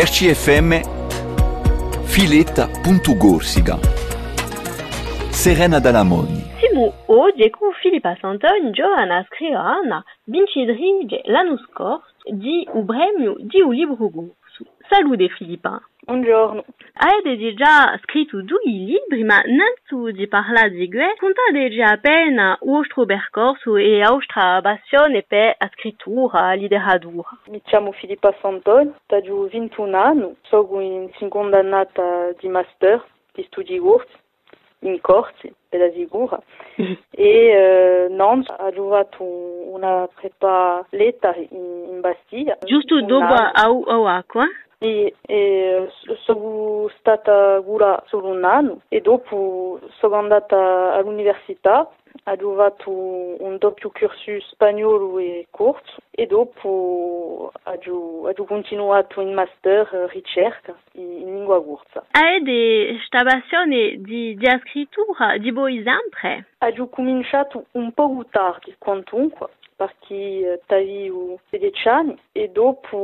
RCFM Filetta.gorsica Serena Dalamoni. Simu oggi con Filippa Santoni Giovanna Scriana vincitrice l'anno scorso di un premio di un libro. Salute Filippa. Buongiorno. Avete già scritto due libri, ma non di parlare di gue, contate già appena il vostro percorso e la vostra passione per la scrittura, la letteratura. Mi chiamo Filippa Santoni, ho 21 anni, sono in seconda annata di master di studi corsi in corsi per la sicura e eh, non giocato prepa letta in, in Bastiglia. Giusto dopo a, a acqua? E, e sono stata cura solo un anno e dopo sono andata all'università ho giocato un doppio cursus spagnolo e corso e dopo ho continuato in master ricerca in lingua corsa. Avete questa passione di, di scrittura di voi sempre? Ho cominciato un po' tardi quantunque perché avevo 16 anni e dopo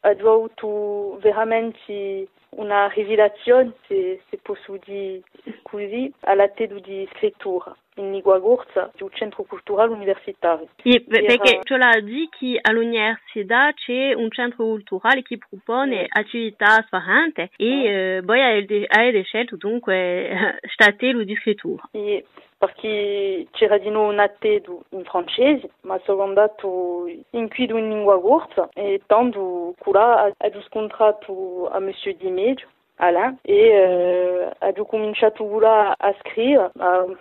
ho avuto veramente una rivelazione, se, se posso dire così, alla testa di scrittura in lingua di un centro culturale universitario. E, perché tu l'hai detto che all'università c'è un centro culturale che propone attività differenti e eh, poi avete scelto dunque statello di scrittura. E perché c'era di nuovo un in francese, ma sono andato in quido in lingua corsa e tanto là ho scontrato a Monsieur Alain e eh, ho cominciato là a scrivere. Uh,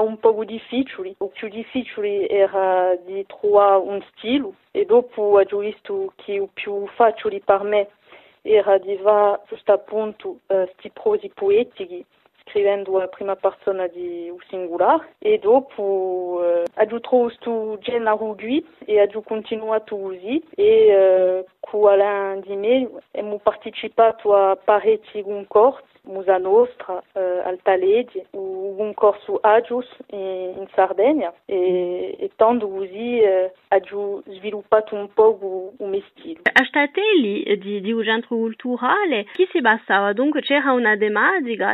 un po' difficile, il più difficile era di trovare un stile e dopo ho visto che il più facile per me era di fare giusto appunto uh, prosi poetici scrivendo a prima persona di un singolare e dopo eh, ho trovato questo genere qui e ho continuato così e eh, di me abbiamo partecipato a parecchi Musa Nostra, eh, Altaledi, corso Agius in, in Sardegna. E, e tanto così eh, un po' il mio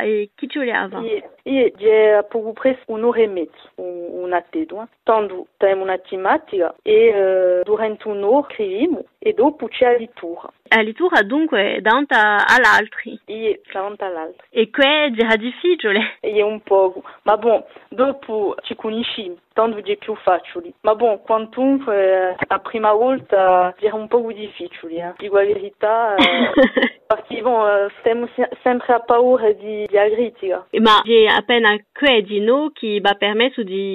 e voleva? Io c'è poco presto un'ora e mezzo, una tedo, tanto abbiamo una tematica e eh, durante un'ora scriviamo e dopo c'è la lettura. La lettura dunque davanti all'altri? Sì, davanti all'altri. E qui era difficile? È un po', ma bon, dopo ci conosciamo, tanto è più facile. Ma bon, quantunque la prima volta era un po' difficile, eh. dico la verità, eh, perché bon, stiamo sempre a paura di, di agritica. Ma c'è appena qui no che va permesso di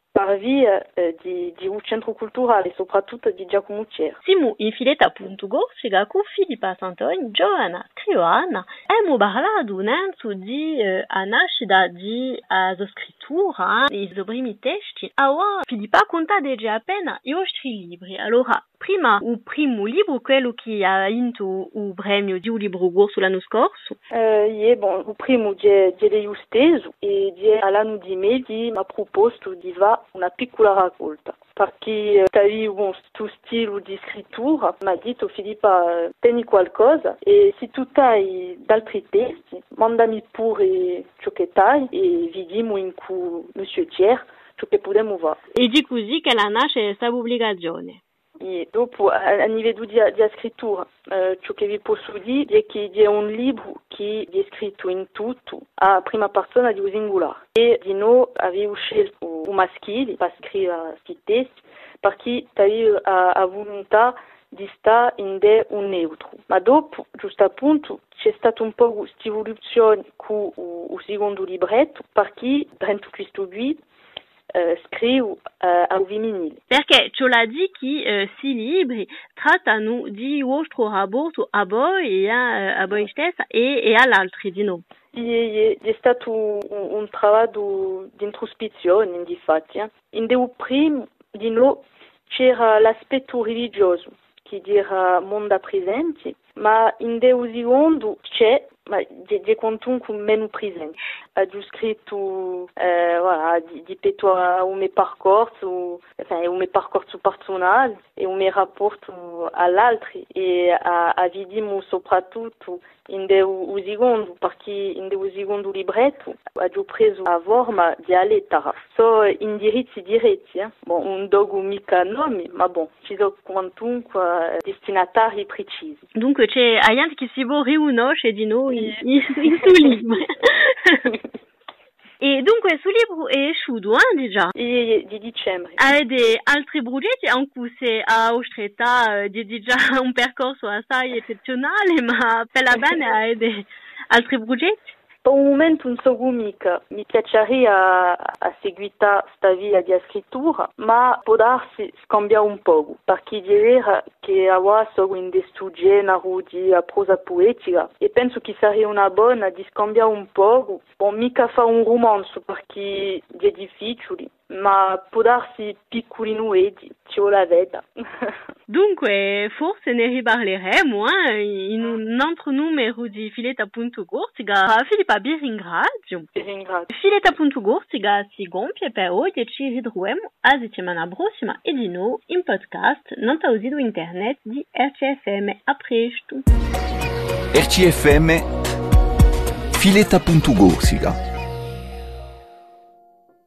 per via eh, di, di un centro culturale, soprattutto di Giacomo Cer. Siamo in filetta.go, spiega con Filippa Santoni, Giovanna Trioana, abbiamo parlato innanzi di eh, a nascita di a scrittura, i primi testi. Allora, Filippa conta già appena i vostri libri. Allora, prima il primo libro, quello che ha vinto il premio di un libro corso l'anno scorso? Eh, bon, il primo è l'ho steso e all'anno di mi ha proposto di fare una piccola raccolta perché avevo questo stile di scrittura, mi ha detto Filippa tieni qualcosa e se tu hai altri testi mandami pure ciò che hai e vediamo in cui Monsieur ciò che possiamo fare. E di così che la nasce questa pubblicazione? E dopo, a, livello di, di scrittura, eh, ciò che vi posso dire è che è un libro che è scritto in tutto a prima persona di singolare. E di avevo scelto un maschile per scrivere questi testi perché avevo a, a volontà di stare in de un neutro. Ma dopo, giusto appunto, c'è stata un po' questa evoluzione con il secondo libretto perché dentro questo Scrivo uh, al femminile. Perché dit che uh, si libri trattano di vostro rapporto a voi, a, a voi stessa e, e all'altro di noi. È, è stato un, un lavoro di introspezione. In il primo di noi c'era l'aspetto religioso, che dire mondo presente, ma in Deu secondo c'è ma de, de quantunque meno presente. Ha già scritto eh, voilà, di, di petto un mio percorso, enfin, un mio percorso personale e un mio rapporto all'altro e a, a vediamo soprattutto in Deu secondo, perché in Deu secondo libretto ha già preso la forma di Aletara. So indirizzi diretti, eh? bon, un dogo mica nome, ma bon, ci sono quantunque destinatari precisi. Dunque c'è gente che si vuole riunisce di noi in, in suo libro. e dunque sul libro è uscito eh, déjà. Di dicembre. Avete altri progetti anche se a Ostretta di già un percorso assai eccezionale, ma per la bene avete altri progetti? Non so mica, mi piacerebbe a, a seguire questa via di scrittura, ma può darsi scambia un po', perché direi che ora sono in genere di prosa poetica. E penso che sarebbe una buona di scambiare un po', bon, mica fa un romanzo perché è difficile, ma può darsi piccolino e ci la veda. Dunque, forse ne riparleremo eh, in un altro numero di Filetta.Gortiga. Filippa, vi ringrazio. Vi ringrazio. Filetta.Gortiga si gonfie per oggi e ci ritroviamo la settimana prossima e di nuovo in podcast non tausido internet di RCFM. A presto. RCFM Filetta.Gorsica